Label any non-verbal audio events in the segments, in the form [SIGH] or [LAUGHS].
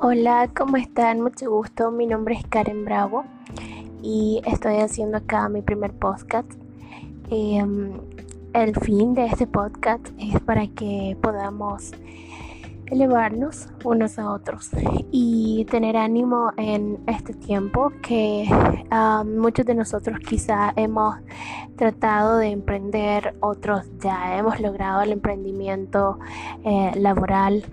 Hola, ¿cómo están? Mucho gusto. Mi nombre es Karen Bravo y estoy haciendo acá mi primer podcast. Em, el fin de este podcast es para que podamos elevarnos unos a otros y tener ánimo en este tiempo que ah, muchos de nosotros quizá hemos tratado de emprender, otros ya hemos logrado el emprendimiento eh, laboral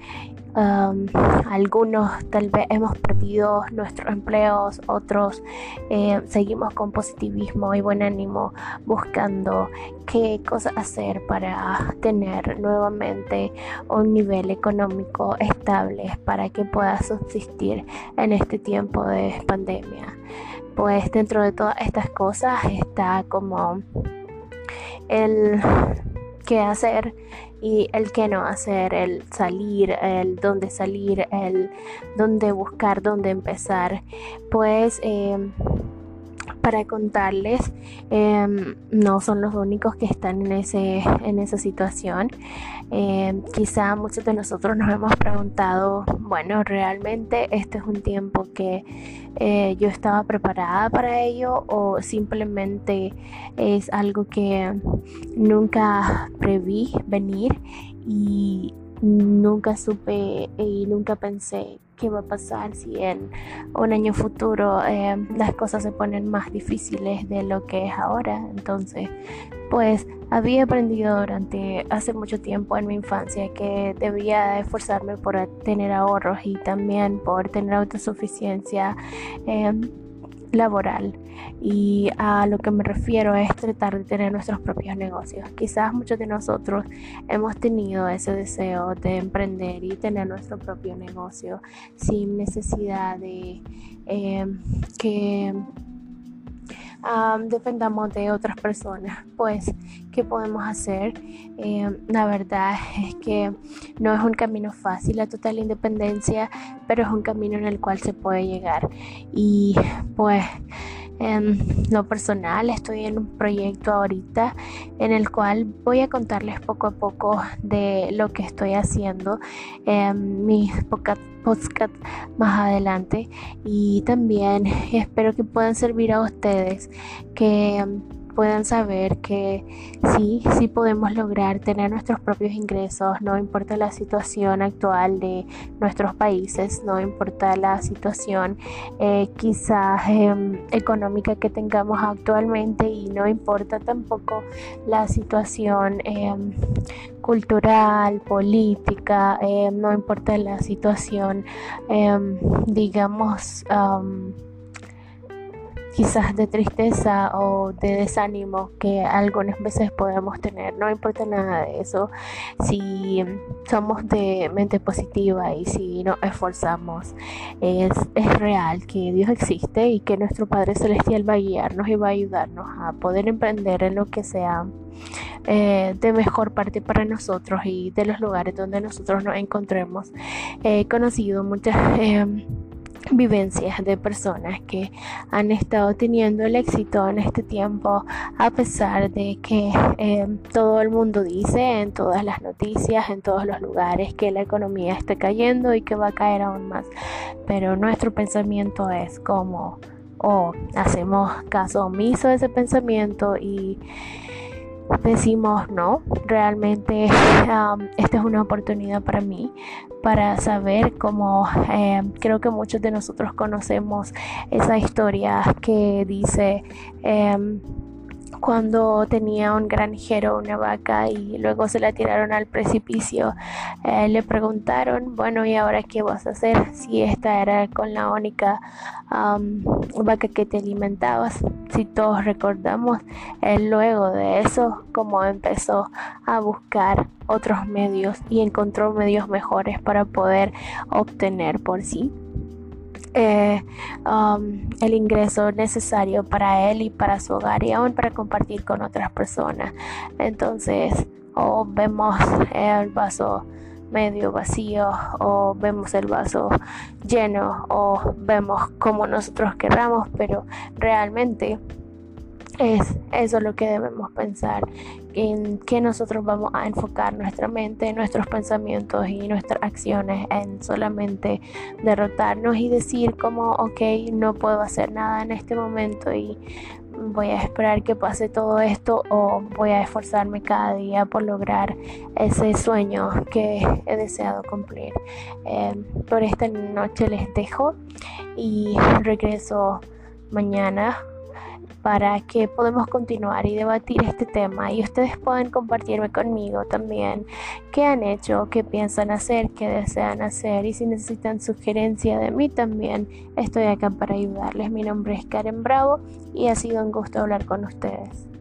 algunos tal vez hemos perdido nuestros empleos, otros eh, seguimos con positivismo y buen ánimo buscando qué cosas hacer para tener nuevamente un nivel económico estable para que pueda subsistir en este tiempo de pandemia. Pues dentro de todas estas cosas está como el qué hacer y el qué no hacer, el salir, el dónde salir, el dónde buscar, dónde empezar. Pues em, para contarles, em, no son los únicos que están en, ese, en esa situación. Em, quizá muchos de nosotros nos hemos preguntado, bueno, realmente este es un tiempo que eh, yo estaba preparada para ello o simplemente es algo que nunca preví venir y nunca supe y nunca pensé qué va a pasar si en un año futuro eh, las cosas se ponen más difíciles de lo que es ahora. Entonces, pues había aprendido durante hace mucho tiempo en mi infancia que debía esforzarme por tener ahorros y también por tener autosuficiencia. Eh, laboral y a lo que me refiero es tratar de tener nuestros propios negocios. Quizás muchos de nosotros hemos tenido ese deseo de emprender y tener nuestro propio negocio sin necesidad de eh, que dependamos de otras personas. Pues, ¿qué podemos hacer? Em, la verdad [LAUGHS] es que no es un camino fácil la total independencia, pero es un camino en el cual se puede llegar. Y pues en lo personal estoy en un proyecto ahorita en el cual voy a contarles poco a poco de lo que estoy haciendo en mis podcast más adelante. Y también espero que puedan servir a ustedes que puedan saber que sí, sí podemos lograr tener nuestros propios ingresos, no importa la situación actual de nuestros países, no importa la situación eh, quizás em, económica que tengamos actualmente y no importa tampoco la situación em, cultural, política, em, no importa la situación, digamos, quizás de tristeza o de desánimo que algunas veces podemos tener. No importa nada de eso si somos de mente positiva y si nos esforzamos. Es, es real que Dios existe y que nuestro Padre Celestial va a guiarnos y va a ayudarnos a poder emprender en lo que sea. Eh, de mejor parte para nosotros y de los lugares donde nosotros nos encontremos. He conocido muchas eh, vivencias de personas que han estado teniendo el éxito en este tiempo a pesar de que em, todo el mundo dice en todas las noticias, en todos los lugares que la economía está cayendo y que va a caer aún más. Pero nuestro pensamiento es como, o hacemos caso omiso de ese pensamiento y decimos no, realmente esta es una oportunidad para mí para saber cómo eh, creo que muchos de nosotros conocemos esa historia que dice em, cuando tenía un granjero una vaca y luego se la tiraron al precipicio. Eh, le preguntaron, bueno, ¿y ahora qué vas a hacer si esta era con la única vaca que te alimentabas? Si todos recordamos, luego de eso, como empezó a buscar otros medios y encontró medios mejores para poder obtener por sí eh, um, el ingreso necesario para él y para su hogar y aún para compartir con otras personas. Entonces, o vemos el vaso medio vacío o vemos el vaso lleno o vemos como nosotros querramos, pero realmente es eso lo que debemos pensar, en que nosotros vamos a enfocar nuestra mente, nuestros pensamientos y nuestras acciones en solamente derrotarnos y decir como, ok, no puedo hacer nada en este momento y voy a esperar que pase todo esto o voy a esforzarme cada día por lograr ese sueño que he deseado cumplir. Em, por esta noche les dejo y regreso mañana para que podamos continuar y debatir este tema y ustedes pueden compartirme conmigo también qué han hecho, qué piensan hacer, qué desean hacer y si necesitan sugerencia de mí también estoy acá para ayudarles. Mi nombre es Karen Bravo y ha sido un gusto hablar con ustedes.